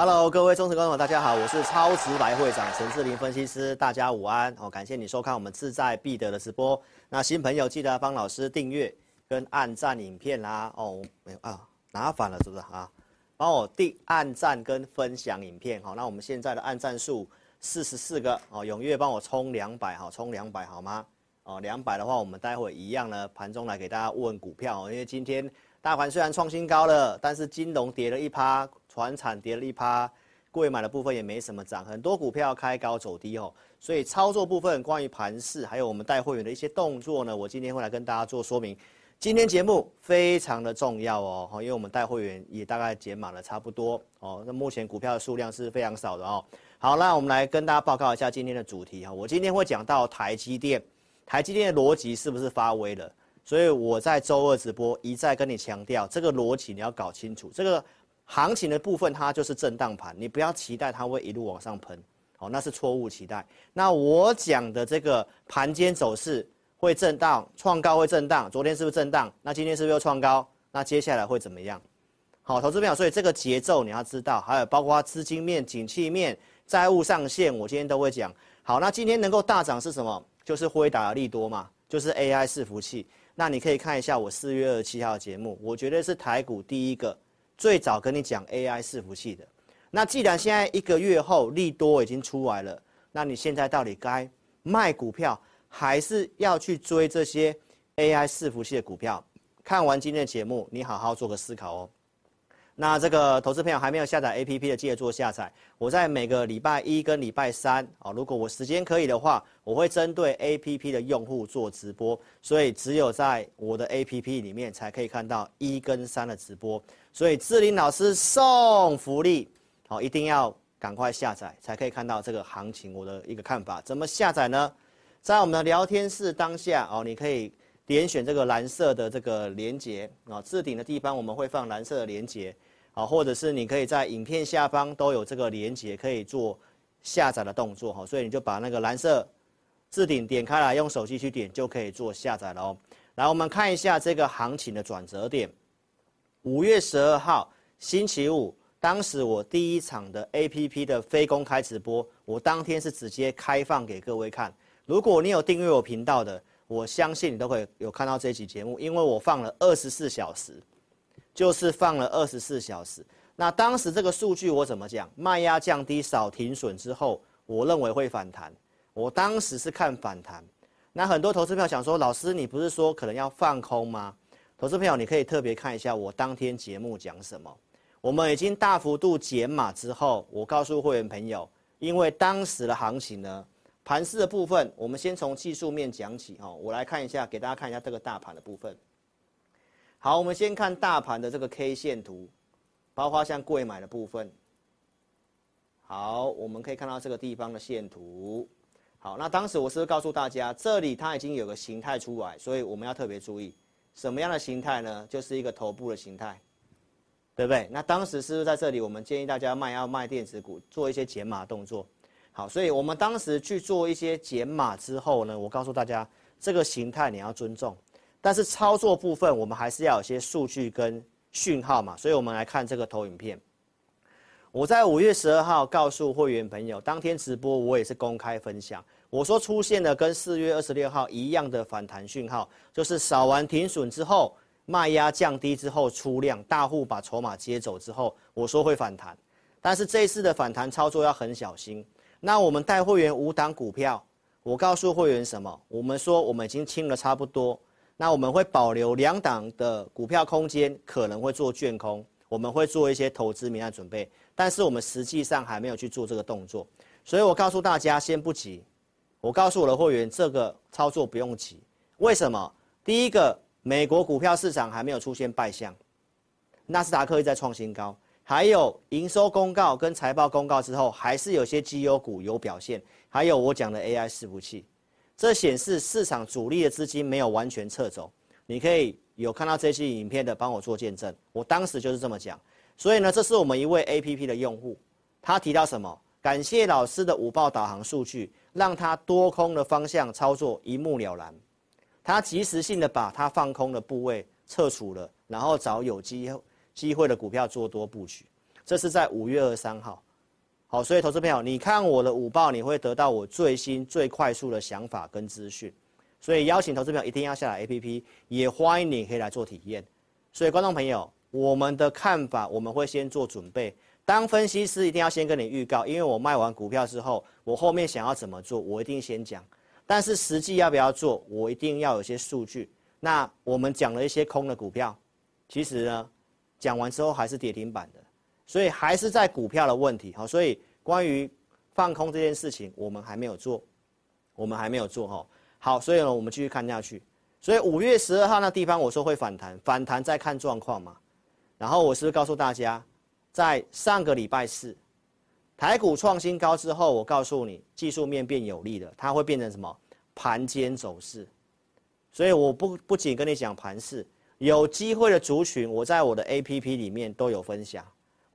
Hello，各位忠实观众，大家好，我是超直白会长陈志林分析师，大家午安哦，感谢你收看我们志在必得的直播。那新朋友记得帮老师订阅跟按赞影片啦哦，没有啊，拿反了是不是啊？帮我订按赞跟分享影片好，那我们现在的按赞数四十四个哦，踊跃帮我冲两百好，冲两百好吗？哦，两百的话，我们待会一样呢，盘中来给大家问股票，因为今天大盘虽然创新高了，但是金融跌了一趴。传产跌了一趴，贵买的部分也没什么涨，很多股票开高走低哦，所以操作部分关于盘势，还有我们带会员的一些动作呢，我今天会来跟大家做说明。今天节目非常的重要哦，因为我们带会员也大概减码了差不多哦，那目前股票的数量是非常少的哦。好，那我们来跟大家报告一下今天的主题哈，我今天会讲到台积电，台积电的逻辑是不是发威了？所以我在周二直播一再跟你强调，这个逻辑你要搞清楚这个。行情的部分，它就是震荡盘，你不要期待它会一路往上喷，哦，那是错误期待。那我讲的这个盘间走势会震荡，创高会震荡，昨天是不是震荡？那今天是不是又创高？那接下来会怎么样？好，投资朋友，所以这个节奏你要知道，还有包括资金面、景气面、债务上限，我今天都会讲。好，那今天能够大涨是什么？就是辉达的利多嘛，就是 AI 伺服器。那你可以看一下我四月二十七号的节目，我觉得是台股第一个。最早跟你讲 AI 伺服器的，那既然现在一个月后利多已经出来了，那你现在到底该卖股票，还是要去追这些 AI 伺服器的股票？看完今天的节目，你好好做个思考哦。那这个投资朋友还没有下载 APP 的，记得做下载。我在每个礼拜一跟礼拜三啊，如果我时间可以的话，我会针对 APP 的用户做直播，所以只有在我的 APP 里面才可以看到一跟三的直播。所以志玲老师送福利，好，一定要赶快下载，才可以看到这个行情。我的一个看法，怎么下载呢？在我们的聊天室当下哦，你可以点选这个蓝色的这个连接啊，置顶的地方我们会放蓝色的连接。啊，或者是你可以在影片下方都有这个连接，可以做下载的动作哈，所以你就把那个蓝色置顶点开来，用手机去点就可以做下载了哦。来，我们看一下这个行情的转折点。五月十二号星期五，当时我第一场的 APP 的非公开直播，我当天是直接开放给各位看。如果你有订阅我频道的，我相信你都会有看到这期节目，因为我放了二十四小时。就是放了二十四小时，那当时这个数据我怎么讲？卖压降低，少停损之后，我认为会反弹。我当时是看反弹。那很多投资朋友想说，老师你不是说可能要放空吗？投资朋友你可以特别看一下我当天节目讲什么。我们已经大幅度减码之后，我告诉会员朋友，因为当时的行情呢，盘势的部分，我们先从技术面讲起哦。我来看一下，给大家看一下这个大盘的部分。好，我们先看大盘的这个 K 线图，包括像贵买的部分。好，我们可以看到这个地方的线图。好，那当时我是不是告诉大家，这里它已经有个形态出来，所以我们要特别注意什么样的形态呢？就是一个头部的形态，对不对？那当时是不是在这里，我们建议大家卖要卖电子股，做一些减码动作。好，所以我们当时去做一些减码之后呢，我告诉大家，这个形态你要尊重。但是操作部分，我们还是要有些数据跟讯号嘛，所以我们来看这个投影片。我在五月十二号告诉会员朋友，当天直播我也是公开分享，我说出现了跟四月二十六号一样的反弹讯号，就是扫完停损之后，卖压降低之后出量，大户把筹码接走之后，我说会反弹。但是这一次的反弹操作要很小心。那我们带会员五档股票，我告诉会员什么？我们说我们已经清了差不多。那我们会保留两档的股票空间，可能会做券空，我们会做一些投资名单准备，但是我们实际上还没有去做这个动作，所以我告诉大家先不急。我告诉我的会员，这个操作不用急。为什么？第一个，美国股票市场还没有出现败象，纳斯达克一直在创新高，还有营收公告跟财报公告之后，还是有些绩优股有表现，还有我讲的 AI 伺服器。这显示市场主力的资金没有完全撤走，你可以有看到这期影片的帮我做见证。我当时就是这么讲，所以呢，这是我们一位 APP 的用户，他提到什么？感谢老师的午报导航数据，让他多空的方向操作一目了然。他及时性的把他放空的部位撤除了，然后找有机机会的股票做多布局。这是在五月二十三号。好，所以投资朋友，你看我的午报，你会得到我最新、最快速的想法跟资讯。所以邀请投资朋友一定要下载 APP，也欢迎你可以来做体验。所以观众朋友，我们的看法我们会先做准备。当分析师一定要先跟你预告，因为我卖完股票之后，我后面想要怎么做，我一定先讲。但是实际要不要做，我一定要有些数据。那我们讲了一些空的股票，其实呢，讲完之后还是跌停板的。所以还是在股票的问题，好，所以关于放空这件事情，我们还没有做，我们还没有做哈。好，所以呢，我们继续看下去。所以五月十二号那地方，我说会反弹，反弹再看状况嘛。然后我是不是告诉大家，在上个礼拜四，台股创新高之后，我告诉你技术面变有利了，它会变成什么？盘间走势。所以我不不仅跟你讲盘势，有机会的族群，我在我的 APP 里面都有分享。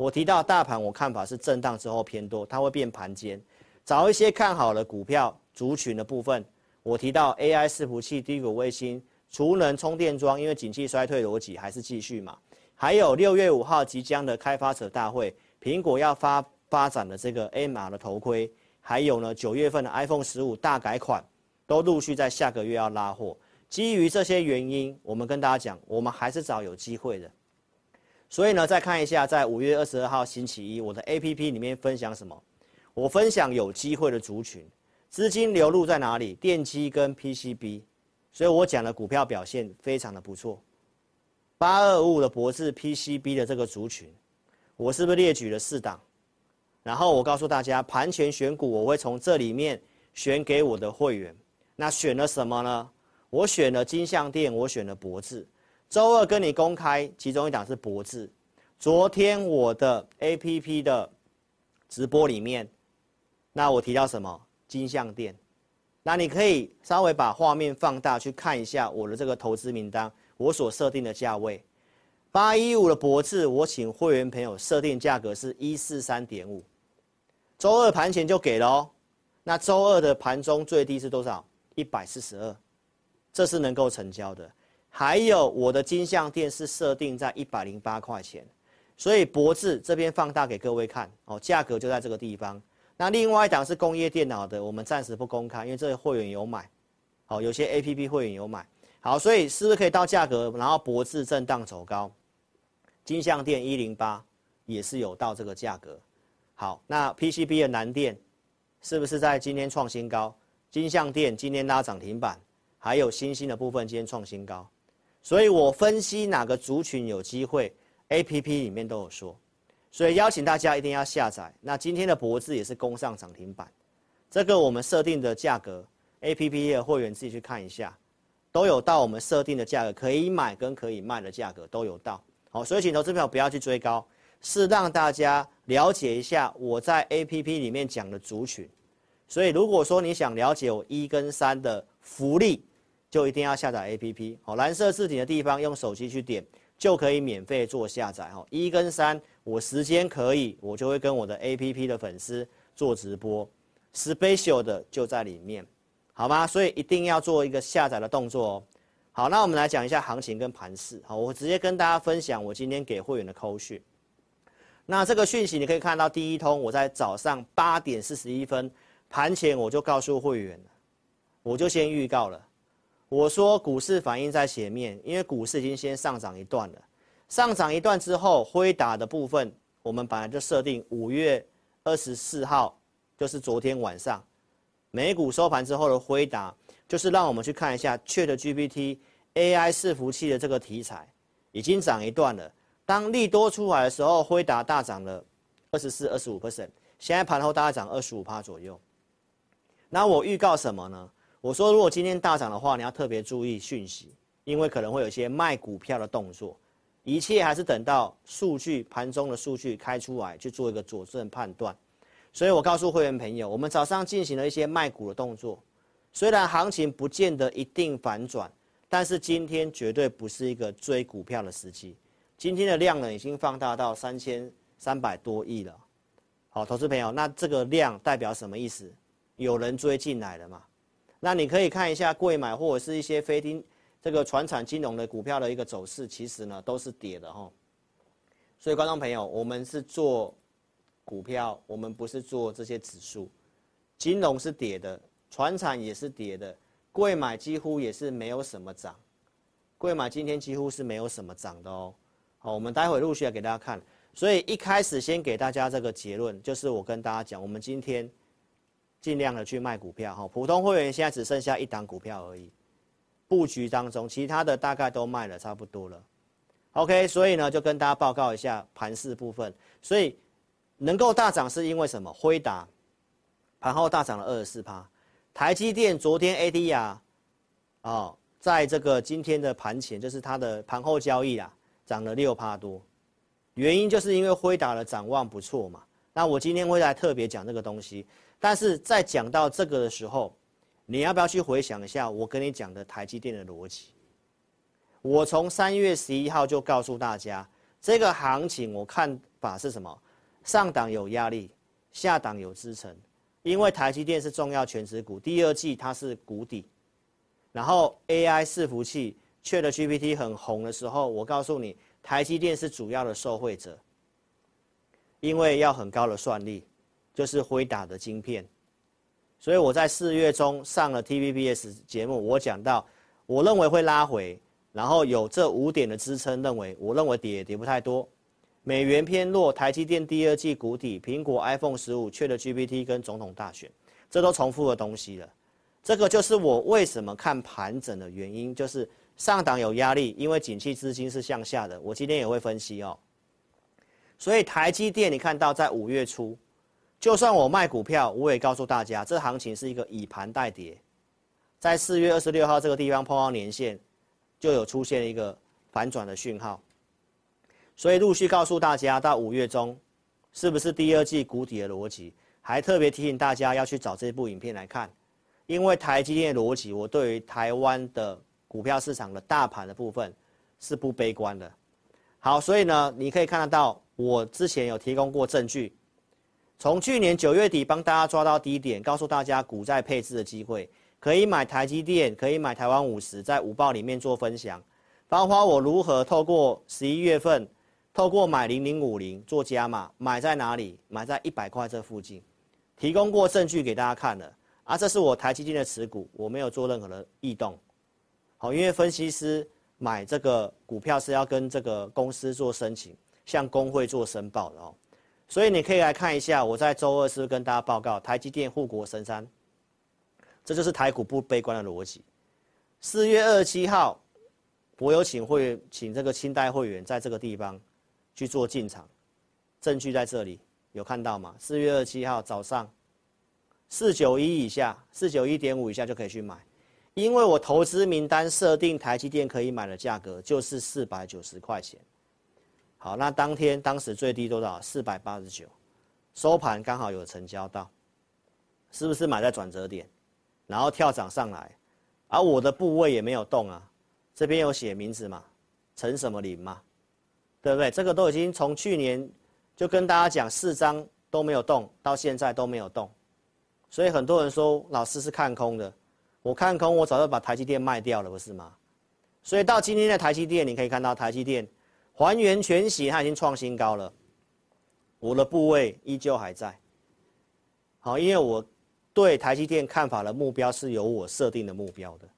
我提到大盘，我看法是震荡之后偏多，它会变盘间，找一些看好的股票族群的部分。我提到 AI 伺服器、低谷卫星、储能充电桩，因为景气衰退逻辑还是继续嘛。还有六月五号即将的开发者大会，苹果要发发展的这个 AR 的头盔，还有呢九月份的 iPhone 十五大改款，都陆续在下个月要拉货。基于这些原因，我们跟大家讲，我们还是找有机会的。所以呢，再看一下，在五月二十二号星期一，我的 APP 里面分享什么？我分享有机会的族群，资金流入在哪里？电机跟 PCB，所以我讲的股票表现非常的不错。八二五五的博智 PCB 的这个族群，我是不是列举了四档？然后我告诉大家，盘前选股我会从这里面选给我的会员。那选了什么呢？我选了金像电，我选了博智。周二跟你公开，其中一档是博智。昨天我的 APP 的直播里面，那我提到什么？金像电。那你可以稍微把画面放大去看一下我的这个投资名单，我所设定的价位。八一五的博智，我请会员朋友设定价格是一四三点五。周二盘前就给了哦。那周二的盘中最低是多少？一百四十二，这是能够成交的。还有我的金像电是设定在一百零八块钱，所以博智这边放大给各位看哦，价格就在这个地方。那另外一档是工业电脑的，我们暂时不公开，因为这个会员有买，好，有些 APP 会员有买，好，所以是不是可以到价格，然后博智震荡走高，金像电一零八也是有到这个价格，好，那 PCB 的南电是不是在今天创新高？金像电今天拉涨停板，还有新兴的部分今天创新高。所以我分析哪个族群有机会，APP 里面都有说，所以邀请大家一定要下载。那今天的博智也是攻上涨停板，这个我们设定的价格，APP 的会员自己去看一下，都有到我们设定的价格，可以买跟可以卖的价格都有到。好，所以请投资朋友不要去追高，是让大家了解一下我在 APP 里面讲的族群。所以如果说你想了解我一跟三的福利，就一定要下载 APP，好，蓝色字体的地方用手机去点，就可以免费做下载。哈，一跟三，我时间可以，我就会跟我的 APP 的粉丝做直播，special 的就在里面，好吗？所以一定要做一个下载的动作哦。好，那我们来讲一下行情跟盘势。好，我直接跟大家分享我今天给会员的扣讯。那这个讯息你可以看到第一通，我在早上八点四十一分盘前我就告诉会员，我就先预告了。我说股市反应在前面，因为股市已经先上涨一段了。上涨一段之后，辉达的部分，我们本来就设定五月二十四号，就是昨天晚上，美股收盘之后的辉达，就是让我们去看一下 ChatGPT AI 伺服器的这个题材已经涨一段了。当利多出来的时候，辉达大涨了二十四、二十五 percent，现在盘后大概涨二十五趴左右。那我预告什么呢？我说如果今天大涨的话，你要特别注意讯息，因为可能会有一些卖股票的动作。一切还是等到数据盘中的数据开出来去做一个佐证判断。所以我告诉会员朋友，我们早上进行了一些卖股的动作，虽然行情不见得一定反转，但是今天绝对不是一个追股票的时机。今天的量呢，已经放大到三千三百多亿了。好，投资朋友，那这个量代表什么意思？有人追进来了嘛？那你可以看一下柜买或者是一些非金这个传产金融的股票的一个走势，其实呢都是跌的哈。所以观众朋友，我们是做股票，我们不是做这些指数。金融是跌的，传产也是跌的，柜买几乎也是没有什么涨。柜买今天几乎是没有什么涨的哦。好，我们待会陆续来给大家看。所以一开始先给大家这个结论，就是我跟大家讲，我们今天尽量的去卖股票哈。普通会员现在只剩下一档股票而已，布局当中，其他的大概都卖了差不多了。OK，所以呢，就跟大家报告一下盘势部分。所以能够大涨是因为什么？辉达盘后大涨了二十四趴，台积电昨天 ADR 哦，在这个今天的盘前，就是它的盘后交易啊。涨了六趴多，原因就是因为辉达的展望不错嘛。那我今天会来特别讲这个东西，但是在讲到这个的时候，你要不要去回想一下我跟你讲的台积电的逻辑？我从三月十一号就告诉大家，这个行情我看法是什么？上档有压力，下档有支撑，因为台积电是重要权值股，第二季它是谷底，然后 AI 伺服器。ChatGPT 很红的时候，我告诉你，台积电是主要的受惠者，因为要很高的算力，就是辉达的晶片。所以我在四月中上了 TVBS 节目，我讲到，我认为会拉回，然后有这五点的支撑，认为我认为跌也跌不太多，美元偏弱，台积电第二季谷底，苹果 iPhone 十五缺了 GPT 跟总统大选，这都重复的东西了。这个就是我为什么看盘整的原因，就是。上档有压力，因为景气资金是向下的。我今天也会分析哦。所以台积电，你看到在五月初，就算我卖股票，我也告诉大家，这行情是一个以盘带跌。在四月二十六号这个地方碰到年线，就有出现一个反转的讯号。所以陆续告诉大家，到五月中，是不是第二季谷底的逻辑？还特别提醒大家要去找这部影片来看，因为台积电的逻辑，我对于台湾的。股票市场的大盘的部分是不悲观的，好，所以呢，你可以看得到，我之前有提供过证据，从去年九月底帮大家抓到低点，告诉大家股债配置的机会，可以买台积电，可以买台湾五十，在五报里面做分享，包括我如何透过十一月份，透过买零零五零做加码，买在哪里？买在一百块这附近，提供过证据给大家看了，啊，这是我台积电的持股，我没有做任何的异动。好，因为分析师买这个股票是要跟这个公司做申请，向工会做申报的哦，所以你可以来看一下，我在周二是不是跟大家报告台积电护国神山，这就是台股不悲观的逻辑。四月二十七号，我有请会员，请这个清代会员在这个地方去做进场，证据在这里有看到吗？四月二十七号早上四九一以下，四九一点五以下就可以去买。因为我投资名单设定台积电可以买的价格就是四百九十块钱，好，那当天当时最低多少？四百八十九，收盘刚好有成交到，是不是买在转折点，然后跳涨上来，而我的部位也没有动啊，这边有写名字嘛，陈什么林嘛，对不对？这个都已经从去年就跟大家讲四张都没有动，到现在都没有动，所以很多人说老师是看空的。我看空，我早就把台积电卖掉了，不是吗？所以到今天的台积电，你可以看到台积电还原全息，它已经创新高了。我的部位依旧还在。好，因为我对台积电看法的目标是有我设定的目标的，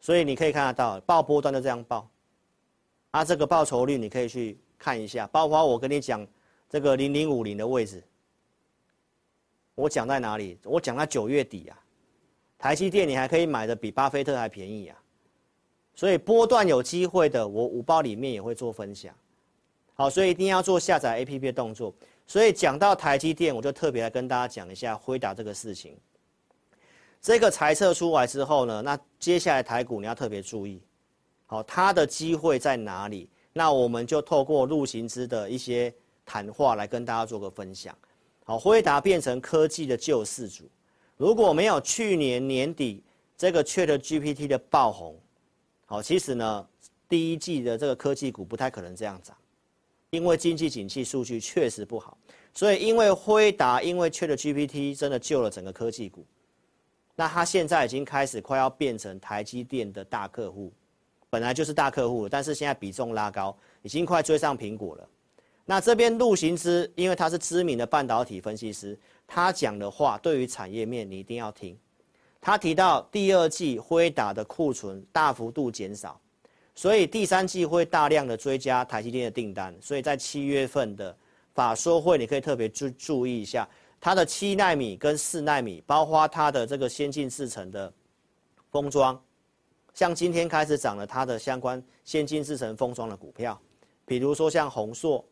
所以你可以看得到报波段就这样报。啊，这个报酬率你可以去看一下，包括我跟你讲这个零零五零的位置，我讲在哪里？我讲在九月底啊。台积电你还可以买的比巴菲特还便宜啊，所以波段有机会的，我五报里面也会做分享。好，所以一定要做下载 APP 的动作。所以讲到台积电，我就特别来跟大家讲一下辉达这个事情。这个猜测出来之后呢，那接下来台股你要特别注意，好，它的机会在哪里？那我们就透过陆行之的一些谈话来跟大家做个分享。好，辉达变成科技的救世主。如果没有去年年底这个 ChatGPT 的爆红，好，其实呢，第一季的这个科技股不太可能这样涨，因为经济景气数据确实不好。所以因为辉达，因为 ChatGPT 真的救了整个科技股，那它现在已经开始快要变成台积电的大客户，本来就是大客户，但是现在比重拉高，已经快追上苹果了。那这边陆行之，因为他是知名的半导体分析师，他讲的话对于产业面你一定要听。他提到第二季辉达的库存大幅度减少，所以第三季会大量的追加台积电的订单。所以在七月份的法说会，你可以特别注注意一下它的七纳米跟四纳米，包括它的这个先进制程的封装，像今天开始涨了它的相关先进制程封装的股票，比如说像宏硕。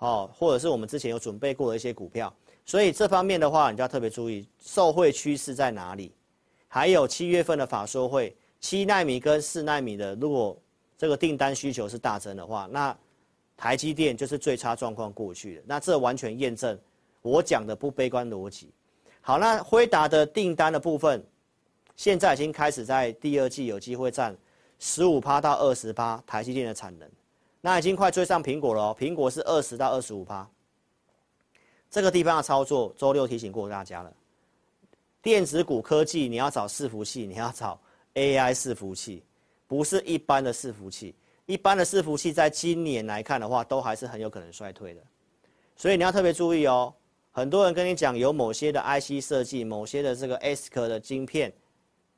哦，或者是我们之前有准备过的一些股票，所以这方面的话，你就要特别注意受惠趋势在哪里。还有七月份的法说会，七奈米跟四奈米的，如果这个订单需求是大增的话，那台积电就是最差状况过去的。那这完全验证我讲的不悲观逻辑。好，那辉达的订单的部分，现在已经开始在第二季有机会占十五趴到二十趴台积电的产能。那已经快追上苹果了哦，苹果是二十到二十五趴。这个地方的操作，周六提醒过大家了。电子股科技，你要找伺服器，你要找 AI 伺服器，不是一般的伺服器。一般的伺服器，在今年来看的话，都还是很有可能衰退的。所以你要特别注意哦。很多人跟你讲，有某些的 IC 设计，某些的这个 ASIC 的晶片，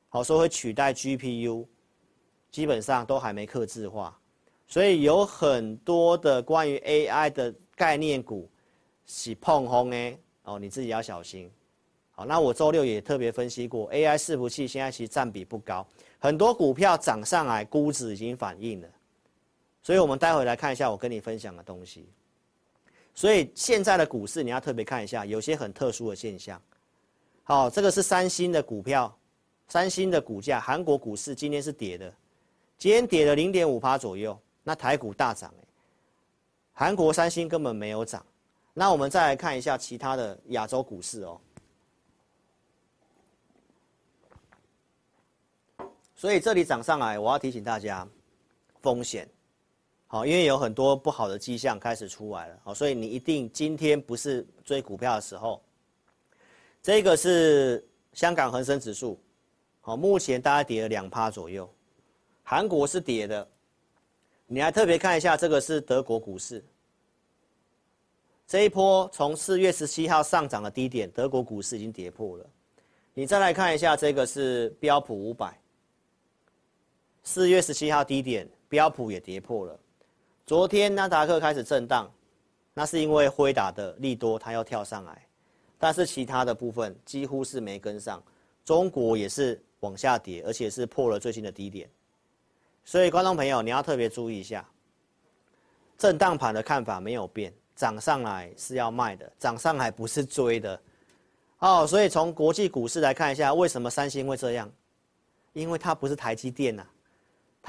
好说会取代 GPU，基本上都还没刻制化。所以有很多的关于 AI 的概念股是碰轰哎哦，你自己要小心。好，那我周六也特别分析过，AI 伺服器现在其实占比不高，很多股票涨上来，估值已经反映了。所以我们待会来看一下我跟你分享的东西。所以现在的股市你要特别看一下，有些很特殊的现象。好，这个是三星的股票，三星的股价，韩国股市今天是跌的，今天跌了零点五趴左右。那台股大涨哎，韩国三星根本没有涨。那我们再来看一下其他的亚洲股市哦。所以这里涨上来，我要提醒大家风险，好，因为有很多不好的迹象开始出来了，好，所以你一定今天不是追股票的时候。这个是香港恒生指数，好，目前大概跌了两趴左右，韩国是跌的。你还特别看一下，这个是德国股市。这一波从四月十七号上涨的低点，德国股市已经跌破了。你再来看一下，这个是标普五百。四月十七号低点，标普也跌破了。昨天纳达克开始震荡，那是因为辉达的利多，它要跳上来，但是其他的部分几乎是没跟上。中国也是往下跌，而且是破了最新的低点。所以，观众朋友，你要特别注意一下，震荡盘的看法没有变，涨上来是要卖的，涨上来不是追的。哦，所以从国际股市来看一下，为什么三星会这样？因为它不是台积电呐，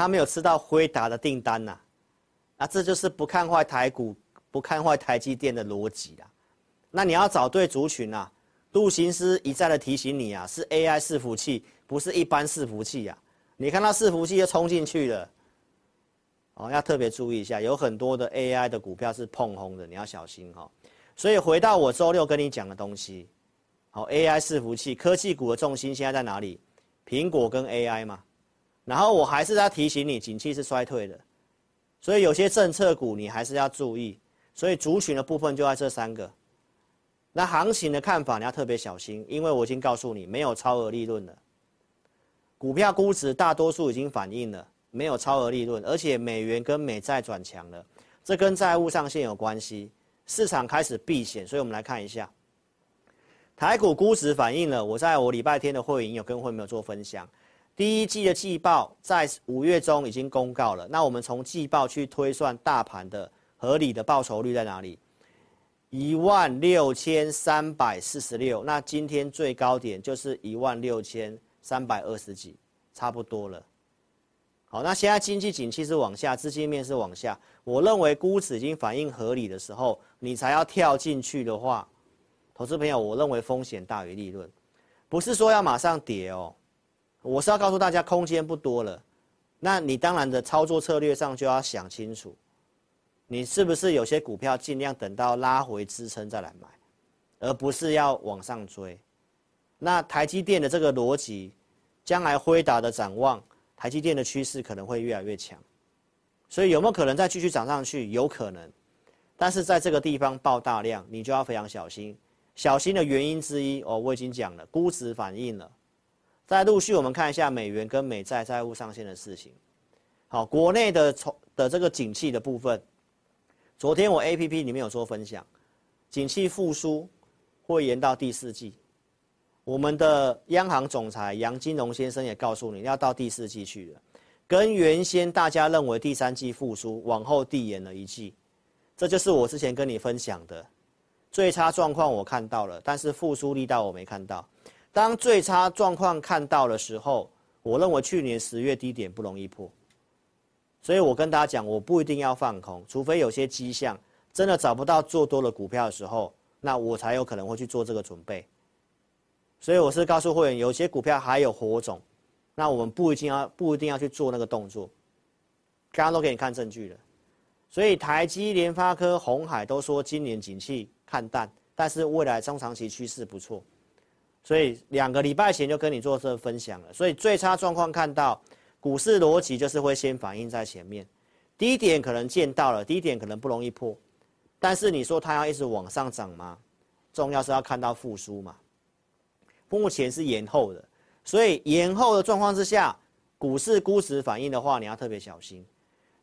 他没有吃到辉达的订单呐，啊，这就是不看坏台股、不看坏台积电的逻辑啦。那你要找对族群啊，陆行之一再的提醒你啊，是 AI 伺服器，不是一般伺服器呀。你看它伺服器就冲进去了，哦，要特别注意一下，有很多的 AI 的股票是碰红的，你要小心哈。所以回到我周六跟你讲的东西，好，AI 伺服器科技股的重心现在在哪里？苹果跟 AI 嘛。然后我还是要提醒你，景气是衰退的，所以有些政策股你还是要注意。所以族群的部分就在这三个。那行情的看法你要特别小心，因为我已经告诉你，没有超额利润了。股票估值大多数已经反映了，没有超额利润，而且美元跟美债转强了，这跟债务上限有关系，市场开始避险，所以我们来看一下，台股估值反映了，我在我礼拜天的会议有跟会没有做分享，第一季的季报在五月中已经公告了，那我们从季报去推算大盘的合理的报酬率在哪里？一万六千三百四十六，那今天最高点就是一万六千三百二十几，差不多了。好，那现在经济景气是往下，资金面是往下，我认为估值已经反映合理的时候，你才要跳进去的话，投资朋友，我认为风险大于利润，不是说要马上跌哦，我是要告诉大家空间不多了，那你当然的操作策略上就要想清楚。你是不是有些股票尽量等到拉回支撑再来买，而不是要往上追？那台积电的这个逻辑，将来辉达的展望，台积电的趋势可能会越来越强，所以有没有可能再继续涨上去？有可能，但是在这个地方爆大量，你就要非常小心。小心的原因之一哦，我已经讲了，估值反应了。再陆续我们看一下美元跟美债债务上限的事情。好，国内的从的这个景气的部分。昨天我 A P P 里面有做分享，景气复苏会延到第四季。我们的央行总裁杨金龙先生也告诉你要到第四季去了，跟原先大家认为第三季复苏往后递延了一季。这就是我之前跟你分享的最差状况，我看到了，但是复苏力道我没看到。当最差状况看到的时候，我认为去年十月低点不容易破。所以我跟大家讲，我不一定要放空，除非有些迹象真的找不到做多的股票的时候，那我才有可能会去做这个准备。所以我是告诉会员，有些股票还有火种，那我们不一定要不一定要去做那个动作。刚刚都给你看证据了，所以台积、联发科、红海都说今年景气看淡，但是未来中长期趋势不错。所以两个礼拜前就跟你做这个分享了，所以最差状况看到。股市逻辑就是会先反映在前面，低点可能见到了，低点可能不容易破，但是你说它要一直往上涨吗？重要是要看到复苏嘛。目前是延后的，所以延后的状况之下，股市估值反应的话，你要特别小心。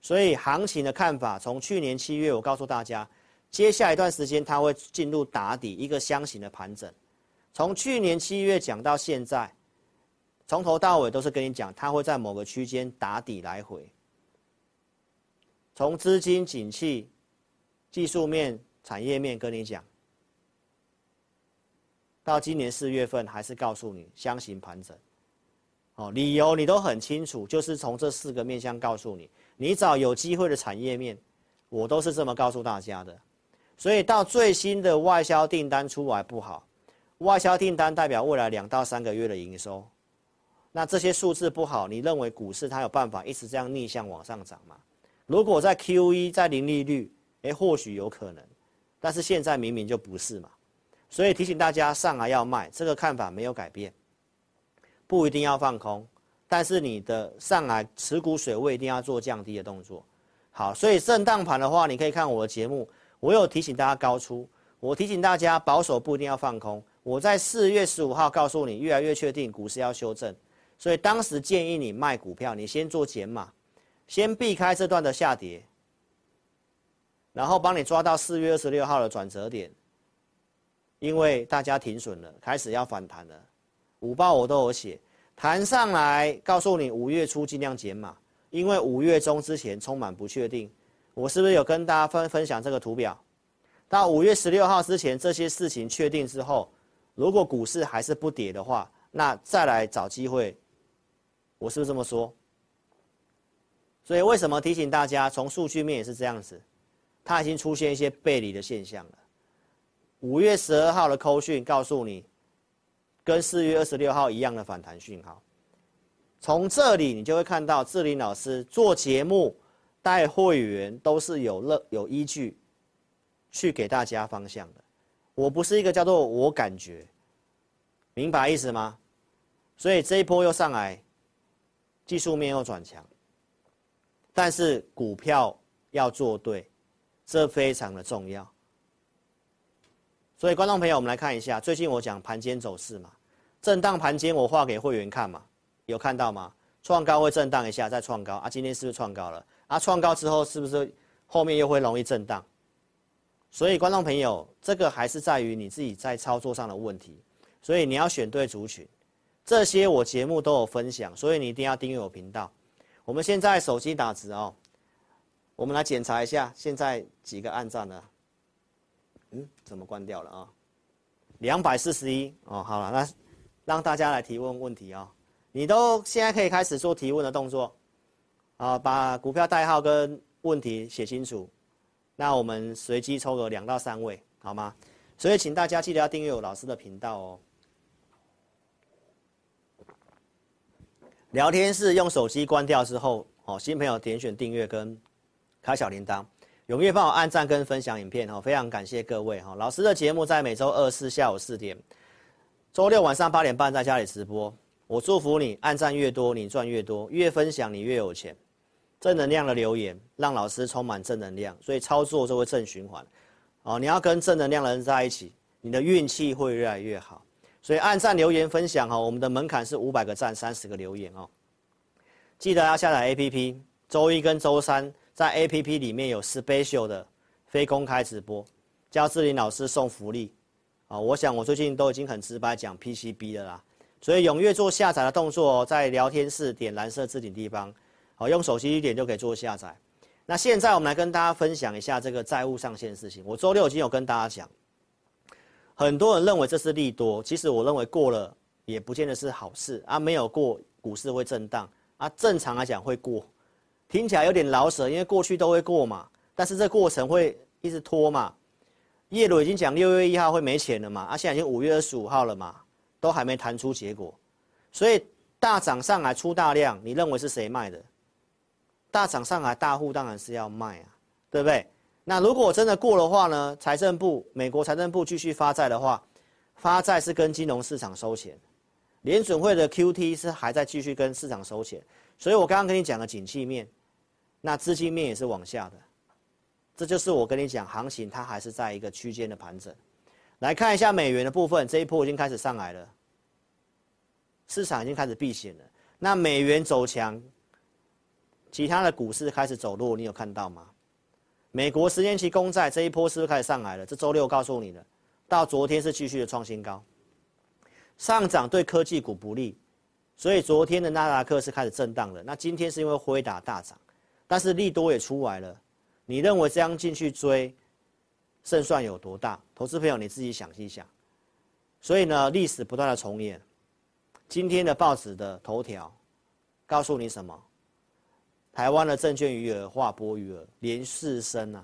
所以行情的看法，从去年七月我告诉大家，接下来一段时间它会进入打底一个箱型的盘整，从去年七月讲到现在。从头到尾都是跟你讲，它会在某个区间打底来回。从资金景气、技术面、产业面跟你讲，到今年四月份还是告诉你箱型盘整。哦，理由你都很清楚，就是从这四个面向告诉你，你找有机会的产业面，我都是这么告诉大家的。所以到最新的外销订单出来不好，外销订单代表未来两到三个月的营收。那这些数字不好，你认为股市它有办法一直这样逆向往上涨吗？如果在 QE 在零利率，诶，或许有可能，但是现在明明就不是嘛，所以提醒大家上来要卖，这个看法没有改变，不一定要放空，但是你的上来持股水位一定要做降低的动作。好，所以震荡盘的话，你可以看我的节目，我有提醒大家高出，我提醒大家保守不一定要放空，我在四月十五号告诉你，越来越确定股市要修正。所以当时建议你卖股票，你先做减码，先避开这段的下跌，然后帮你抓到四月二十六号的转折点，因为大家停损了，开始要反弹了。五报我都有写，弹上来告诉你五月初尽量减码，因为五月中之前充满不确定。我是不是有跟大家分分享这个图表？到五月十六号之前，这些事情确定之后，如果股市还是不跌的话，那再来找机会。我是不是这么说？所以为什么提醒大家，从数据面也是这样子，它已经出现一些背离的现象了。五月十二号的扣讯告诉你，跟四月二十六号一样的反弹讯号。从这里你就会看到，志霖老师做节目带会员都是有乐有依据，去给大家方向的。我不是一个叫做我感觉，明白意思吗？所以这一波又上来。技术面又转强，但是股票要做对，这非常的重要。所以观众朋友，我们来看一下，最近我讲盘间走势嘛，震荡盘间我画给会员看嘛，有看到吗？创高会震荡一下，再创高啊，今天是不是创高了？啊，创高之后是不是后面又会容易震荡？所以观众朋友，这个还是在于你自己在操作上的问题，所以你要选对族群。这些我节目都有分享，所以你一定要订阅我频道。我们现在手机打字哦，我们来检查一下现在几个按赞呢？嗯，怎么关掉了啊？两百四十一哦，好了，那让大家来提问问题啊。你都现在可以开始做提问的动作，啊，把股票代号跟问题写清楚。那我们随机抽个两到三位，好吗？所以请大家记得要订阅我老师的频道哦。聊天室用手机关掉之后，哦，新朋友点选订阅跟开小铃铛，踊跃帮我按赞跟分享影片哦，非常感谢各位哈。老师的节目在每周二四下午四点，周六晚上八点半在家里直播。我祝福你，按赞越多，你赚越多；越分享，你越有钱。正能量的留言，让老师充满正能量，所以操作就会正循环。哦，你要跟正能量的人在一起，你的运气会越来越好。所以按赞、留言、分享哈，我们的门槛是五百个赞、三十个留言哦。记得要下载 APP，周一跟周三在 APP 里面有 special 的非公开直播，教志林老师送福利。啊，我想我最近都已经很直白讲 PCB 的啦，所以踊跃做下载的动作，在聊天室点蓝色置顶地方。好，用手机一点就可以做下载。那现在我们来跟大家分享一下这个债务上限的事情。我周六已经有跟大家讲，很多人认为这是利多，其实我认为过了也不见得是好事啊。没有过，股市会震荡啊。正常来讲会过，听起来有点老舍，因为过去都会过嘛。但是这过程会一直拖嘛。叶伦已经讲六月一号会没钱了嘛，啊，现在已经五月二十五号了嘛，都还没谈出结果，所以大涨上来出大量，你认为是谁卖的？大涨上来，大户当然是要卖啊，对不对？那如果真的过的话呢？财政部、美国财政部继续发债的话，发债是跟金融市场收钱，联准会的 QT 是还在继续跟市场收钱，所以我刚刚跟你讲的景气面，那资金面也是往下的，这就是我跟你讲行情，它还是在一个区间的盘整。来看一下美元的部分，这一波已经开始上来了，市场已经开始避险了，那美元走强。其他的股市开始走弱，你有看到吗？美国十年期公债这一波是不是开始上来了？这周六告诉你的，到昨天是继续的创新高，上涨对科技股不利，所以昨天的纳达克是开始震荡了。那今天是因为辉达大涨，但是利多也出来了。你认为这样进去追，胜算有多大？投资朋友你自己想一想。所以呢，历史不断的重演。今天的报纸的头条告诉你什么？台湾的证券余额、划拨余额连四升啊，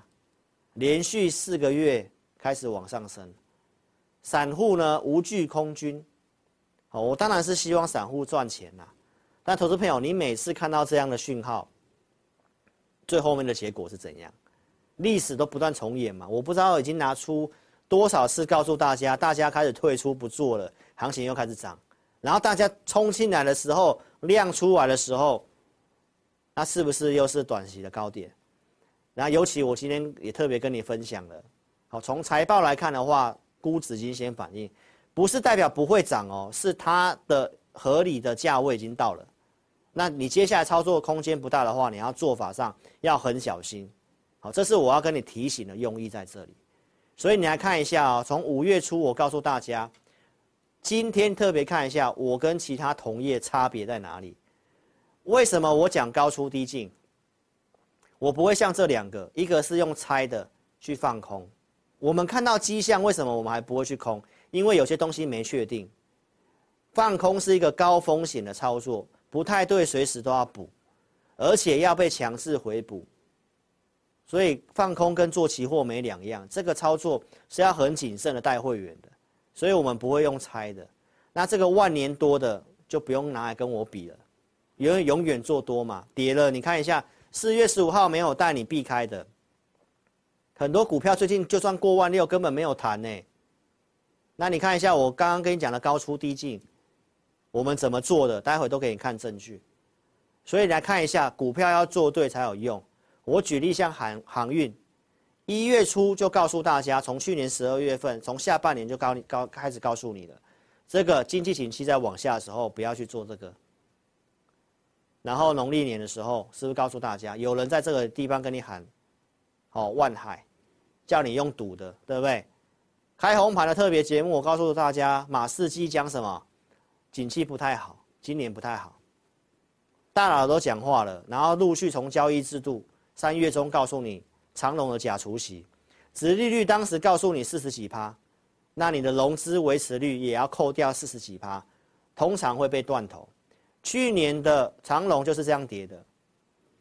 连续四个月开始往上升，散户呢无惧空军，好，我当然是希望散户赚钱呐，但投资朋友，你每次看到这样的讯号，最后面的结果是怎样？历史都不断重演嘛，我不知道已经拿出多少次告诉大家，大家开始退出不做了，行情又开始涨，然后大家冲进来的时候，量出来的时候。那是不是又是短期的高点？然后尤其我今天也特别跟你分享了，好，从财报来看的话，估值已经先反应，不是代表不会涨哦，是它的合理的价位已经到了。那你接下来操作空间不大的话，你要做法上要很小心。好，这是我要跟你提醒的用意在这里。所以你来看一下哦，从五月初我告诉大家，今天特别看一下我跟其他同业差别在哪里。为什么我讲高出低进？我不会像这两个，一个是用猜的去放空。我们看到迹象，为什么我们还不会去空？因为有些东西没确定。放空是一个高风险的操作，不太对，随时都要补，而且要被强制回补。所以放空跟做期货没两样，这个操作是要很谨慎的带会员的。所以我们不会用猜的。那这个万年多的就不用拿来跟我比了。因为永远做多嘛，跌了你看一下，四月十五号没有带你避开的，很多股票最近就算过万六根本没有谈呢。那你看一下我刚刚跟你讲的高出低进，我们怎么做的？待会都给你看证据。所以来看一下股票要做对才有用。我举例像航航运，一月初就告诉大家，从去年十二月份，从下半年就告告开始告诉你了，这个经济景气在往下的时候不要去做这个。然后农历年的时候，是不是告诉大家，有人在这个地方跟你喊，哦，万海，叫你用赌的，对不对？开红盘的特别节目，我告诉大家，马士基讲什么？景气不太好，今年不太好。大佬都讲话了，然后陆续从交易制度三月中告诉你长隆的假除息，殖利率当时告诉你四十几趴，那你的融资维持率也要扣掉四十几趴，通常会被断头。去年的长荣就是这样跌的，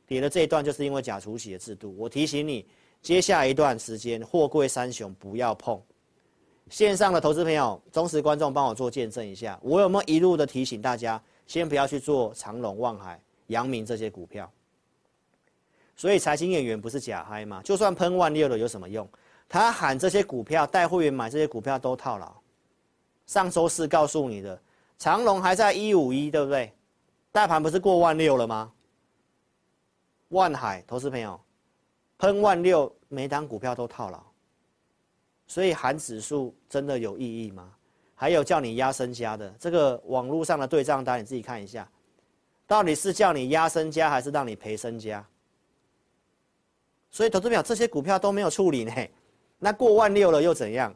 跌的这一段就是因为假除息的制度。我提醒你，接下来一段时间货柜三雄不要碰。线上的投资朋友、忠实观众，帮我做见证一下，我有没有一路的提醒大家，先不要去做长荣、万海、阳明这些股票。所以财经演员不是假嗨吗？就算喷万六了有什么用？他喊这些股票带会员买这些股票都套牢。上周四告诉你的，长荣还在一五一，对不对？大盘不是过万六了吗？万海投资朋友，喷万六，每档股票都套牢。所以喊指数真的有意义吗？还有叫你压身家的这个网络上的对账单，你自己看一下，到底是叫你压身家还是让你赔身家？所以投资朋友这些股票都没有处理呢，那过万六了又怎样？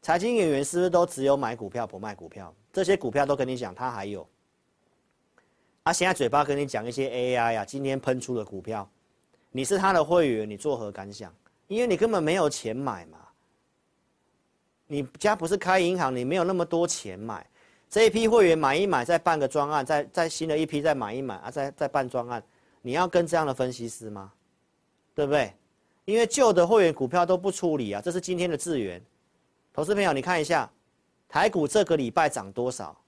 财经演员是不是都只有买股票不卖股票？这些股票都跟你讲，他还有，啊，现在嘴巴跟你讲一些 AI 啊，今天喷出的股票，你是他的会员，你作何感想？因为你根本没有钱买嘛。你家不是开银行，你没有那么多钱买，这一批会员买一买，再办个专案，再再新的一批再买一买啊，再再办专案，你要跟这样的分析师吗？对不对？因为旧的会员股票都不处理啊，这是今天的资源，投资朋友你看一下，台股这个礼拜涨多少？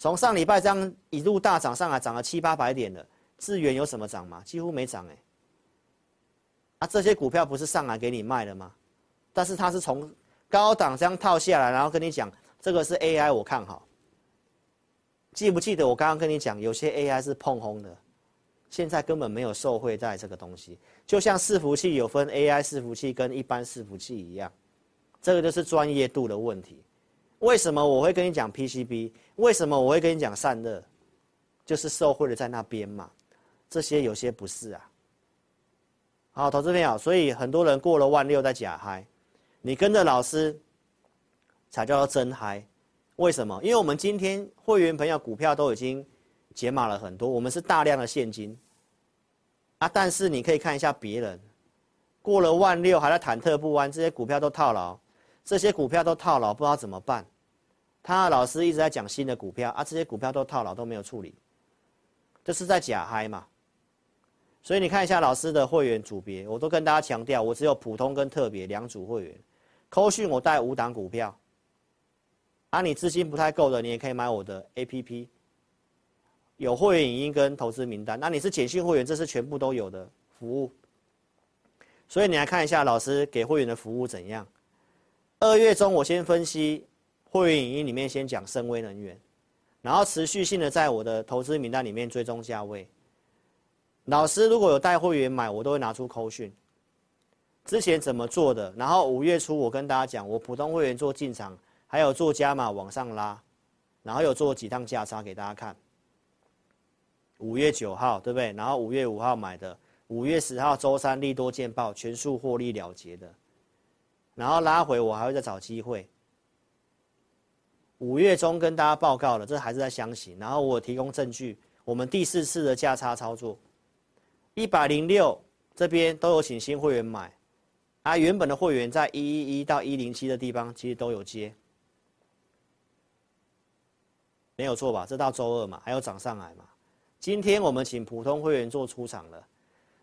从上礼拜这样一路大涨上来，涨了七八百点的，智原有什么涨吗？几乎没涨哎。啊，这些股票不是上来给你卖的吗？但是它是从高档这样套下来，然后跟你讲这个是 AI，我看好。记不记得我刚刚跟你讲，有些 AI 是碰轰的，现在根本没有受惠在这个东西。就像伺服器有分 AI 伺服器跟一般伺服器一样，这个就是专业度的问题。为什么我会跟你讲 PCB？为什么我会跟你讲散热？就是受惠的在那边嘛。这些有些不是啊。好，投资朋友，所以很多人过了万六在假嗨。你跟着老师，才叫做真嗨。为什么？因为我们今天会员朋友股票都已经解码了很多，我们是大量的现金啊。但是你可以看一下别人，过了万六还在忐忑不安，这些股票都套牢，这些股票都套牢，不知道怎么办。他老师一直在讲新的股票啊，这些股票都套牢，都没有处理，这是在假嗨嘛。所以你看一下老师的会员组别，我都跟大家强调，我只有普通跟特别两组会员。扣讯我带五档股票，啊，你资金不太够的，你也可以买我的 APP，有会员影音跟投资名单。那你是简讯会员，这是全部都有的服务。所以你来看一下老师给会员的服务怎样。二月中我先分析会员影音里面先讲深威能源，然后持续性的在我的投资名单里面追踪价位。老师如果有带会员买，我都会拿出扣讯。之前怎么做的？然后五月初我跟大家讲，我普通会员做进场，还有做加码往上拉，然后有做几趟价差给大家看。五月九号对不对？然后五月五号买的，五月十号周三利多见报，全数获利了结的。然后拉回我还会再找机会。五月中跟大家报告了，这还是在箱型。然后我提供证据，我们第四次的价差操作，一百零六这边都有请新会员买。啊，原本的会员在一一一到一零七的地方，其实都有接，没有错吧？这到周二嘛，还有涨上来嘛。今天我们请普通会员做出场了，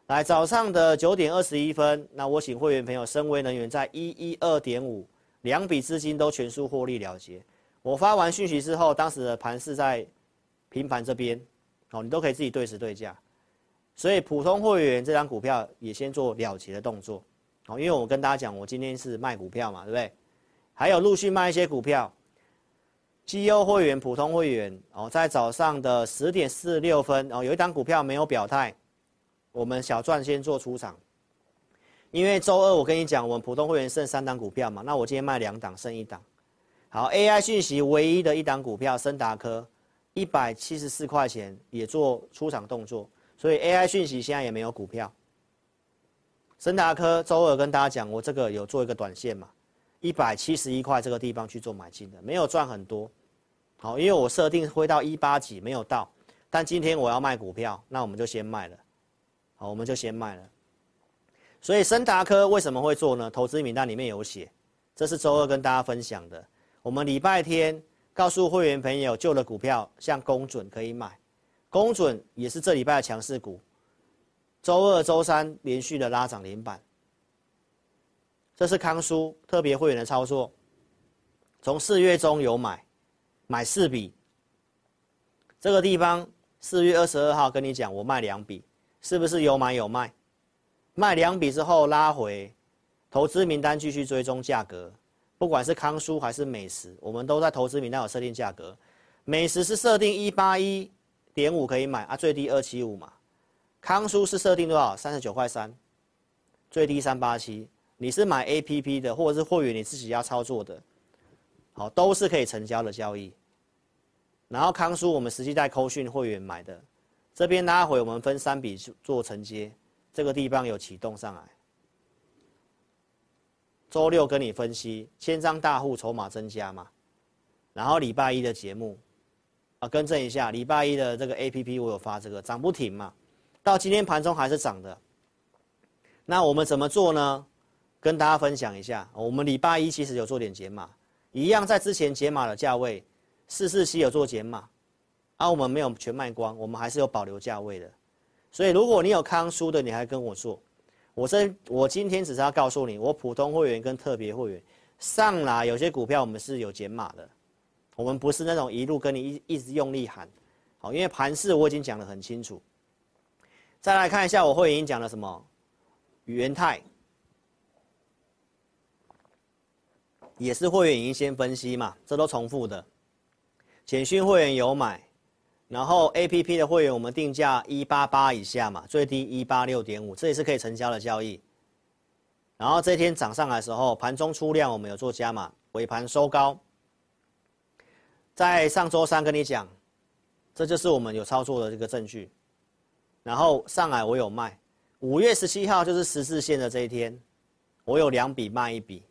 来早上的九点二十一分，那我请会员朋友深威能源在一一二点五，两笔资金都全数获利了结。我发完讯息之后，当时的盘是在平盘这边，哦，你都可以自己对时对价。所以普通会员这张股票也先做了结的动作。哦，因为我跟大家讲，我今天是卖股票嘛，对不对？还有陆续卖一些股票。绩优会员、普通会员哦，在早上的十点四十六分哦，有一档股票没有表态，我们小赚先做出场。因为周二我跟你讲，我们普通会员剩三档股票嘛，那我今天卖两档，剩一档。好，AI 讯息唯一的一档股票，升达科，一百七十四块钱也做出场动作，所以 AI 讯息现在也没有股票。升达科周二跟大家讲，我这个有做一个短线嘛，一百七十一块这个地方去做买进的，没有赚很多，好，因为我设定会到一八几没有到，但今天我要卖股票，那我们就先卖了，好，我们就先卖了。所以升达科为什么会做呢？投资名单里面有写，这是周二跟大家分享的。我们礼拜天告诉会员朋友，旧的股票像公准可以买，公准也是这礼拜的强势股。周二、周三连续的拉涨连板。这是康舒特别会员的操作，从四月中有买。买四笔，这个地方四月二十二号跟你讲，我卖两笔，是不是有买有卖？卖两笔之后拉回，投资名单继续追踪价格，不管是康舒还是美食，我们都在投资名单有设定价格。美食是设定一八一点五可以买啊，最低二七五嘛。康舒是设定多少？三十九块三，最低三八七。你是买 APP 的，或者是会员你自己要操作的。好，都是可以成交的交易。然后康舒我们实际在扣讯会员买的，这边拉回我们分三笔做承接，这个地方有启动上来。周六跟你分析千张大户筹码增加嘛，然后礼拜一的节目啊，更正一下，礼拜一的这个 APP 我有发这个涨不停嘛，到今天盘中还是涨的。那我们怎么做呢？跟大家分享一下，我们礼拜一其实有做点减码。一样在之前解码的价位，四四七有做减码，啊，我们没有全卖光，我们还是有保留价位的。所以如果你有康舒的，你还跟我做，我这我今天只是要告诉你，我普通会员跟特别会员上来有些股票我们是有减码的，我们不是那种一路跟你一一直用力喊，好，因为盘势我已经讲得很清楚。再来看一下我会员已经讲了什么，元泰。也是会员已经先分析嘛，这都重复的。简讯会员有买，然后 APP 的会员我们定价一八八以下嘛，最低一八六点五，这也是可以成交的交易。然后这一天涨上来的时候，盘中出量我们有做加码，尾盘收高。在上周三跟你讲，这就是我们有操作的这个证据。然后上海我有卖，五月十七号就是十字线的这一天，我有两笔卖一笔。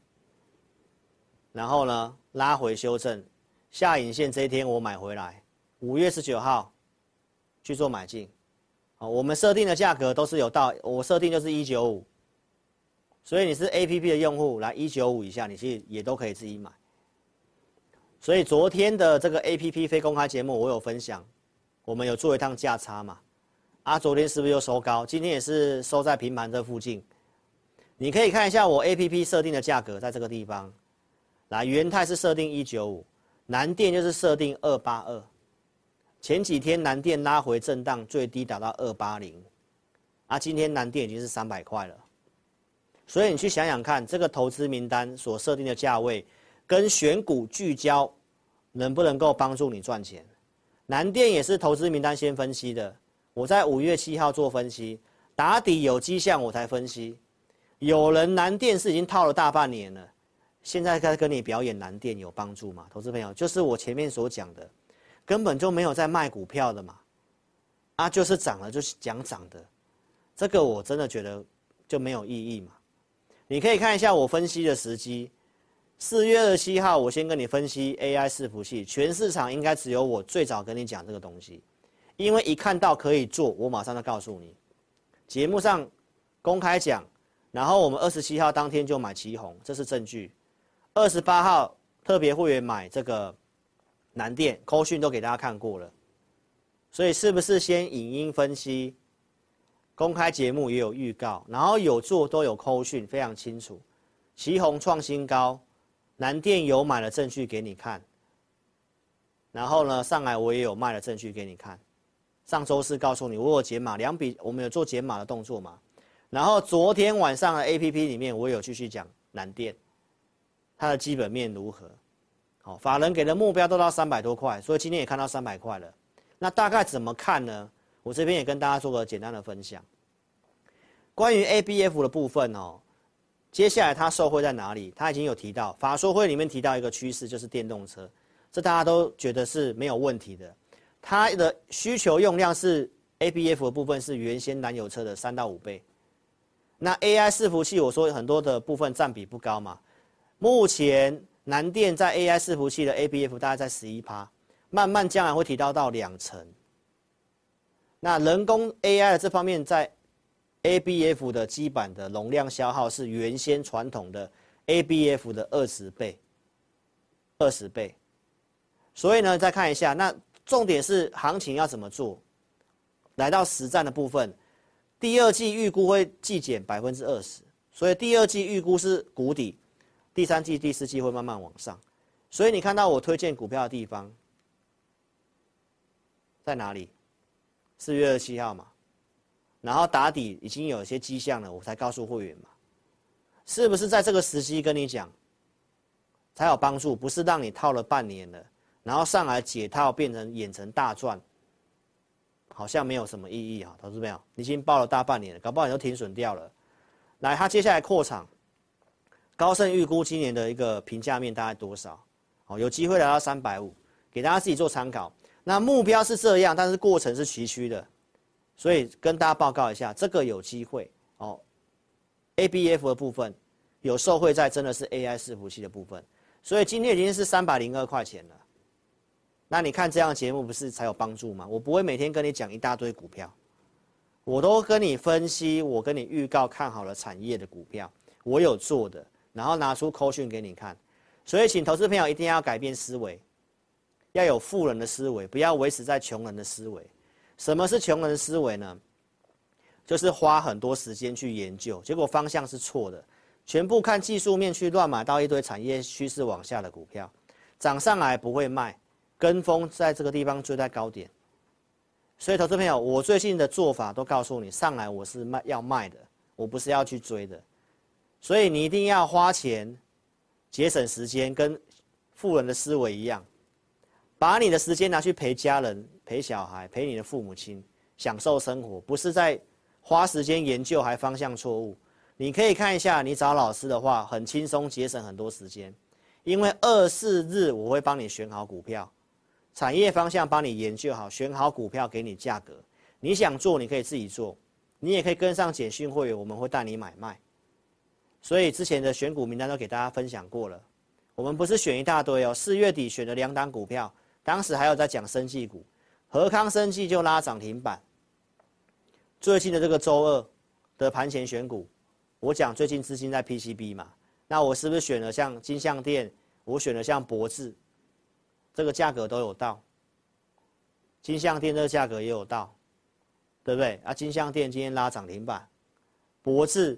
然后呢，拉回修正，下影线这一天我买回来，五月十九号去做买进，好，我们设定的价格都是有到，我设定就是一九五，所以你是 APP 的用户，来一九五以下，你其实也都可以自己买。所以昨天的这个 APP 非公开节目，我有分享，我们有做一趟价差嘛，啊，昨天是不是又收高？今天也是收在平盘这附近，你可以看一下我 APP 设定的价格，在这个地方。来，元泰是设定一九五，南电就是设定二八二。前几天南电拉回震荡，最低达到二八零，啊，今天南电已经是三百块了。所以你去想想看，这个投资名单所设定的价位，跟选股聚焦，能不能够帮助你赚钱？南电也是投资名单先分析的，我在五月七号做分析，打底有迹象我才分析。有人南电是已经套了大半年了。现在在跟你表演南电有帮助吗？投资朋友，就是我前面所讲的，根本就没有在卖股票的嘛，啊，就是涨了就是讲涨的，这个我真的觉得就没有意义嘛。你可以看一下我分析的时机，四月二十七号我先跟你分析 AI 伺服器，全市场应该只有我最早跟你讲这个东西，因为一看到可以做，我马上就告诉你，节目上公开讲，然后我们二十七号当天就买奇红，这是证据。二十八号特别会员买这个南电，扣讯都给大家看过了，所以是不是先影音分析？公开节目也有预告，然后有做都有扣讯，非常清楚。奇宏创新高，南电有买的证据给你看。然后呢，上海我也有卖的证据给你看。上周四告诉你我有解码两笔，我们有做解码的动作嘛？然后昨天晚上的 APP 里面我有继续讲南电。它的基本面如何？好，法人给的目标都到三百多块，所以今天也看到三百块了。那大概怎么看呢？我这边也跟大家做个简单的分享。关于 ABF 的部分哦，接下来它受惠在哪里？它已经有提到，法说会里面提到一个趋势，就是电动车，这大家都觉得是没有问题的。它的需求用量是 ABF 的部分是原先燃油车的三到五倍。那 AI 伺服器，我说很多的部分占比不高嘛。目前南电在 AI 伺服器的 ABF 大概在十一趴，慢慢将来会提高到两成。那人工 AI 的这方面，在 ABF 的基板的容量消耗是原先传统的 ABF 的二十倍，二十倍。所以呢，再看一下，那重点是行情要怎么做？来到实战的部分，第二季预估会季减百分之二十，所以第二季预估是谷底，第三季、第四季会慢慢往上。所以你看到我推荐股票的地方在哪里？四月二十七号嘛，然后打底已经有一些迹象了，我才告诉会员嘛，是不是在这个时机跟你讲才有帮助？不是让你套了半年了，然后上来解套变成演成大赚，好像没有什么意义啊，投资朋友，你已经抱了大半年了，搞不好你都停损掉了。来，他接下来扩场，高盛预估今年的一个评价面大概多少？哦，有机会来到三百五，给大家自己做参考。那目标是这样，但是过程是崎岖的，所以跟大家报告一下，这个有机会哦。ABF 的部分有受惠在真的是 AI 伺服器的部分，所以今天已经是三百零二块钱了。那你看这样节目不是才有帮助吗？我不会每天跟你讲一大堆股票，我都跟你分析，我跟你预告看好了产业的股票，我有做的，然后拿出扣讯给你看。所以请投资朋友一定要改变思维。要有富人的思维，不要维持在穷人的思维。什么是穷人的思维呢？就是花很多时间去研究，结果方向是错的，全部看技术面去乱买到一堆产业趋势往下的股票，涨上来不会卖，跟风在这个地方追在高点。所以，投资朋友，我最近的做法都告诉你，上来我是卖要卖的，我不是要去追的。所以你一定要花钱，节省时间，跟富人的思维一样。把你的时间拿去陪家人、陪小孩、陪你的父母亲，享受生活，不是在花时间研究还方向错误。你可以看一下，你找老师的话很轻松，节省很多时间。因为二四日我会帮你选好股票，产业方向帮你研究好，选好股票给你价格。你想做，你可以自己做，你也可以跟上简讯会员，我们会带你买卖。所以之前的选股名单都给大家分享过了，我们不是选一大堆哦，四月底选了两档股票。当时还有在讲生技股，和康生技就拉涨停板。最近的这个周二的盘前选股，我讲最近资金在 PCB 嘛，那我是不是选了像金像电？我选了像博智，这个价格都有到。金像电这个价格也有到，对不对？啊，金像电今天拉涨停板，博智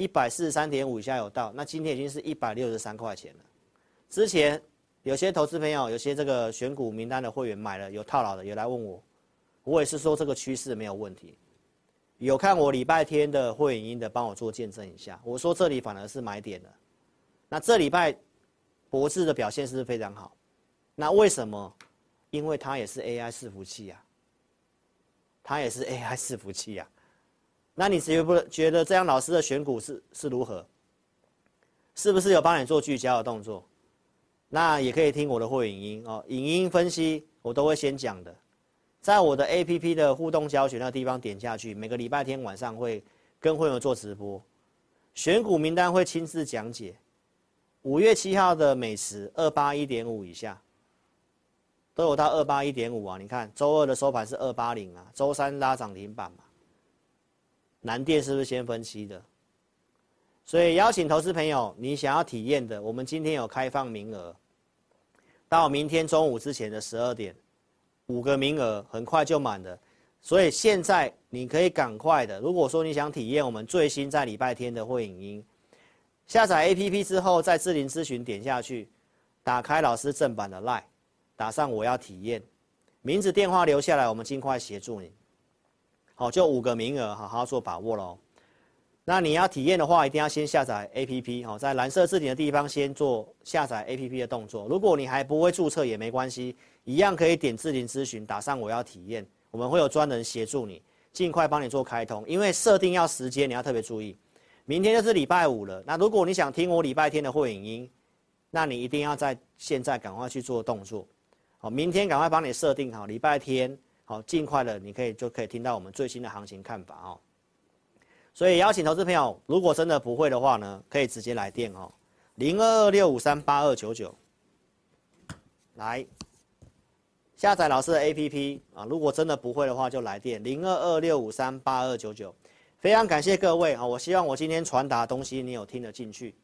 一百四十三点五以下有到，那今天已经是一百六十三块钱了。之前。有些投资朋友，有些这个选股名单的会员买了有套牢的，有来问我，我也是说这个趋势没有问题。有看我礼拜天的会员音的，帮我做见证一下。我说这里反而是买点的。那这礼拜博智的表现是不是非常好？那为什么？因为它也是 AI 伺服器啊，它也是 AI 伺服器啊。那你觉不觉得这样老师的选股是是如何？是不是有帮你做聚焦的动作？那也可以听我的会影音哦，影音分析我都会先讲的，在我的 APP 的互动教学那个地方点下去，每个礼拜天晚上会跟会员做直播，选股名单会亲自讲解。五月七号的美食二八一点五以下，都有到二八一点五啊！你看周二的收盘是二八零啊，周三拉涨停板嘛。南电是不是先分析的？所以邀请投资朋友，你想要体验的，我们今天有开放名额，到明天中午之前的十二点，五个名额很快就满了。所以现在你可以赶快的，如果说你想体验我们最新在礼拜天的会影音，下载 APP 之后，在智霖咨询点下去，打开老师正版的 LINE，打上我要体验，名字电话留下来，我们尽快协助你。好，就五个名额，好好做把握喽。那你要体验的话，一定要先下载 APP 哦，在蓝色置顶的地方先做下载 APP 的动作。如果你还不会注册也没关系，一样可以点智霖咨询，打上我要体验，我们会有专人协助你，尽快帮你做开通。因为设定要时间，你要特别注意。明天就是礼拜五了，那如果你想听我礼拜天的会影音，那你一定要在现在赶快去做动作。好，明天赶快帮你设定好礼拜天，好，尽快的你可以就可以听到我们最新的行情看法哦。所以邀请投资朋友，如果真的不会的话呢，可以直接来电哦，零二二六五三八二九九。来，下载老师的 APP 啊，如果真的不会的话，就来电零二二六五三八二九九。非常感谢各位啊！我希望我今天传达的东西你有听得进去。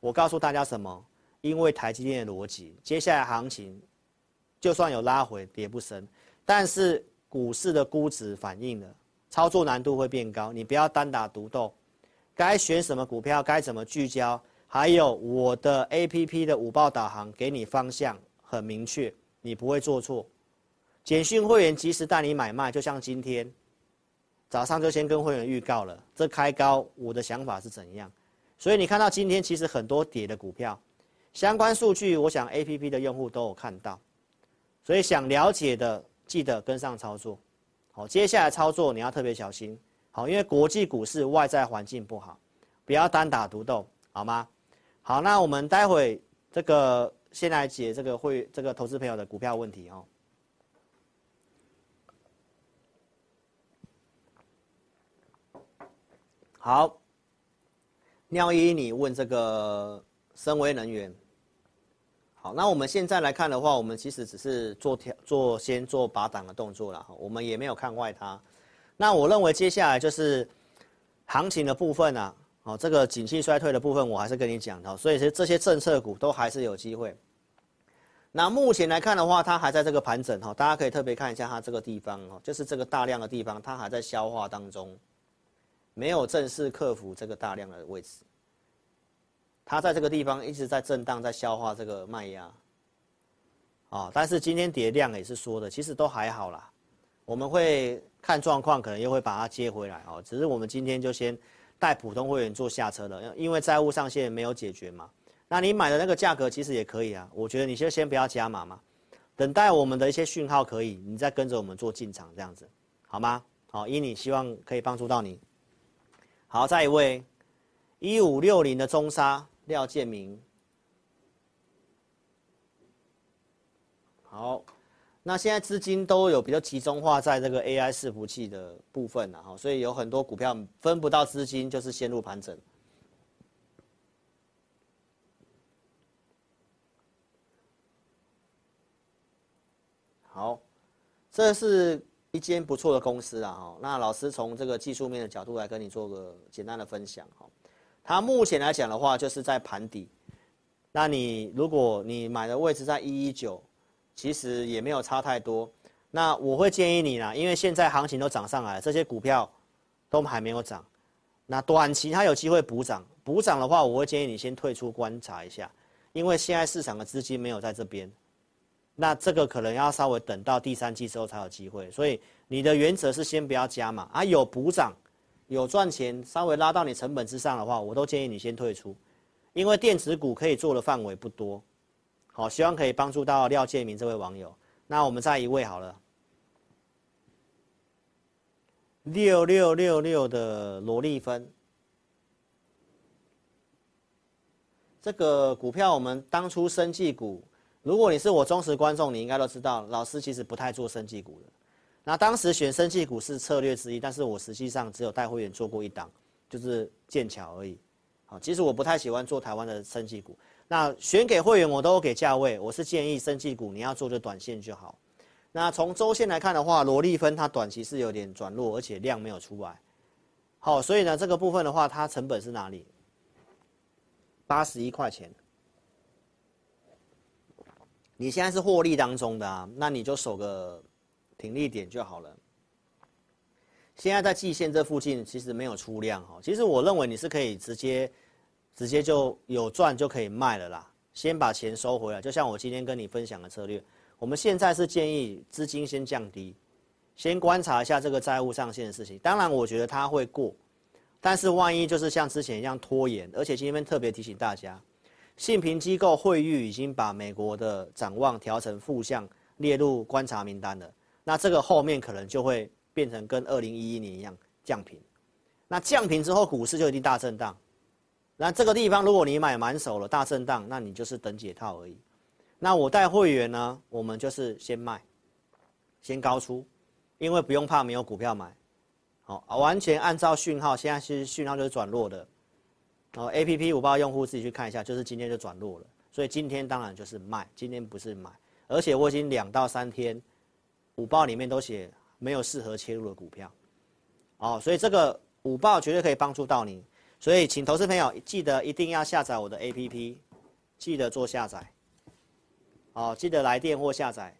我告诉大家什么？因为台积电的逻辑，接下来行情就算有拉回，跌不深，但是股市的估值反映了操作难度会变高。你不要单打独斗，该选什么股票，该怎么聚焦，还有我的 APP 的午报导航给你方向很明确。你不会做错，简讯会员及时带你买卖，就像今天早上就先跟会员预告了，这开高我的想法是怎样，所以你看到今天其实很多跌的股票，相关数据我想 APP 的用户都有看到，所以想了解的记得跟上操作，好，接下来操作你要特别小心，好，因为国际股市外在环境不好，不要单打独斗，好吗？好，那我们待会这个。先来解这个会这个投资朋友的股票问题哦。好，尿一你问这个森崴能源。那我们现在来看的话，我们其实只是做调做先做拔档的动作了哈，我们也没有看坏它。那我认为接下来就是行情的部分啊。哦，这个景气衰退的部分，我还是跟你讲的，所以说这些政策股都还是有机会。那目前来看的话，它还在这个盘整哈，大家可以特别看一下它这个地方哦，就是这个大量的地方，它还在消化当中，没有正式克服这个大量的位置。它在这个地方一直在震荡，在消化这个卖压。啊，但是今天跌量也是说的，其实都还好啦。我们会看状况，可能又会把它接回来哦。只是我们今天就先。带普通会员做下车的，因为债务上限没有解决嘛。那你买的那个价格其实也可以啊，我觉得你就先不要加码嘛，等待我们的一些讯号可以，你再跟着我们做进场这样子，好吗？好，依你希望可以帮助到你。好，再一位，一五六零的中沙廖建明。好。那现在资金都有比较集中化在这个 AI 伺服器的部分了哈，所以有很多股票分不到资金，就是陷入盘整。好，这是一间不错的公司啊哈。那老师从这个技术面的角度来跟你做个简单的分享哈。它目前来讲的话，就是在盘底。那你如果你买的位置在一一九。其实也没有差太多，那我会建议你啦，因为现在行情都涨上来了，这些股票都还没有涨，那短期它有机会补涨，补涨的话，我会建议你先退出观察一下，因为现在市场的资金没有在这边，那这个可能要稍微等到第三季之后才有机会，所以你的原则是先不要加嘛，啊有补涨，有赚钱，稍微拉到你成本之上的话，我都建议你先退出，因为电子股可以做的范围不多。好，希望可以帮助到廖建明这位网友。那我们再一位好了，六六六六的罗丽芬，这个股票我们当初生技股，如果你是我忠实观众，你应该都知道，老师其实不太做生技股的。那当时选生技股是策略之一，但是我实际上只有带会员做过一档，就是剑桥而已。好，其实我不太喜欢做台湾的生技股。那选给会员我都给价位，我是建议生技股你要做就短线就好。那从周线来看的话，罗丽芬它短期是有点转弱，而且量没有出来。好，所以呢这个部分的话，它成本是哪里？八十一块钱。你现在是获利当中的啊，那你就守个停利点就好了。现在在季线这附近其实没有出量哈，其实我认为你是可以直接。直接就有赚就可以卖了啦，先把钱收回来。就像我今天跟你分享的策略，我们现在是建议资金先降低，先观察一下这个债务上限的事情。当然，我觉得它会过，但是万一就是像之前一样拖延，而且今天特别提醒大家，信评机构惠誉已经把美国的展望调成负向，列入观察名单了。那这个后面可能就会变成跟二零一一年一样降平，那降平之后股市就一定大震荡。那这个地方，如果你买满手了，大震荡，那你就是等解套而已。那我带会员呢，我们就是先卖，先高出，因为不用怕没有股票买，好，完全按照讯号，现在是讯号就是转弱的，哦，A P P 五八用户自己去看一下，就是今天就转弱了，所以今天当然就是卖，今天不是买，而且我已经两到三天五报里面都写没有适合切入的股票，哦，所以这个五报绝对可以帮助到你。所以请投资朋友记得一定要下载我的 APP，记得做下载，哦，记得来电或下载。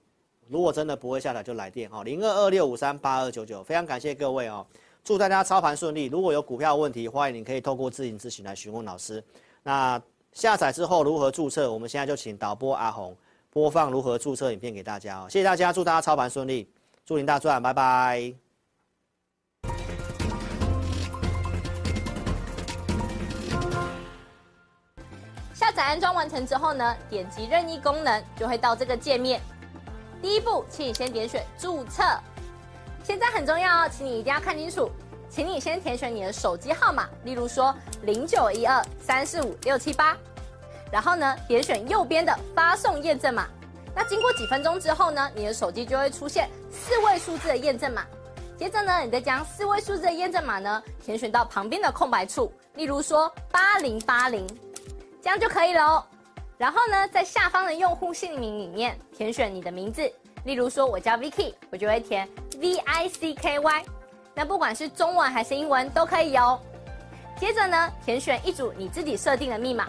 如果真的不会下载，就来电哦，零二二六五三八二九九。非常感谢各位哦，祝大家操盘顺利。如果有股票问题，欢迎你可以透过自营咨询来询问老师。那下载之后如何注册？我们现在就请导播阿红播放如何注册影片给大家哦。谢谢大家，祝大家操盘顺利，祝您大赚，拜拜。下载安装完成之后呢，点击任意功能就会到这个界面。第一步，请你先点选注册。现在很重要哦，请你一定要看清楚。请你先填选你的手机号码，例如说零九一二三四五六七八。然后呢，点选右边的发送验证码。那经过几分钟之后呢，你的手机就会出现四位数字的验证码。接着呢，你再将四位数字的验证码呢填选到旁边的空白处，例如说八零八零，这样就可以了哦。然后呢，在下方的用户姓名里面填选你的名字，例如说我叫 Vicky，我就会填 V I C K Y。那不管是中文还是英文都可以哦。接着呢，填选一组你自己设定的密码。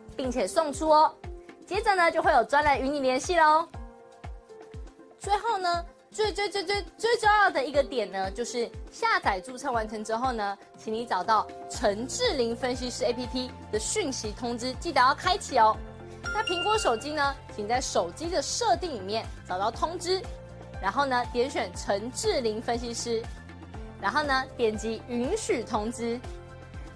并且送出哦。接着呢，就会有专人与你联系喽。最后呢，最最最最最重要的一个点呢，就是下载注册完成之后呢，请你找到陈智霖分析师 APP 的讯息通知，记得要开启哦。那苹果手机呢，请在手机的设定里面找到通知，然后呢，点选陈智霖分析师，然后呢，点击允许通知。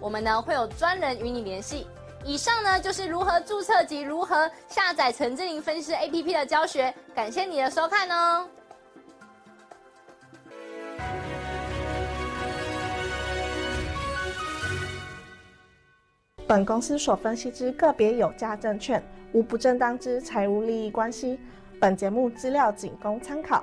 我们呢会有专人与你联系。以上呢就是如何注册及如何下载陈智霖分析师 APP 的教学，感谢你的收看哦。本公司所分析之个别有价证券，无不正当之财务利益关系。本节目资料仅供参考，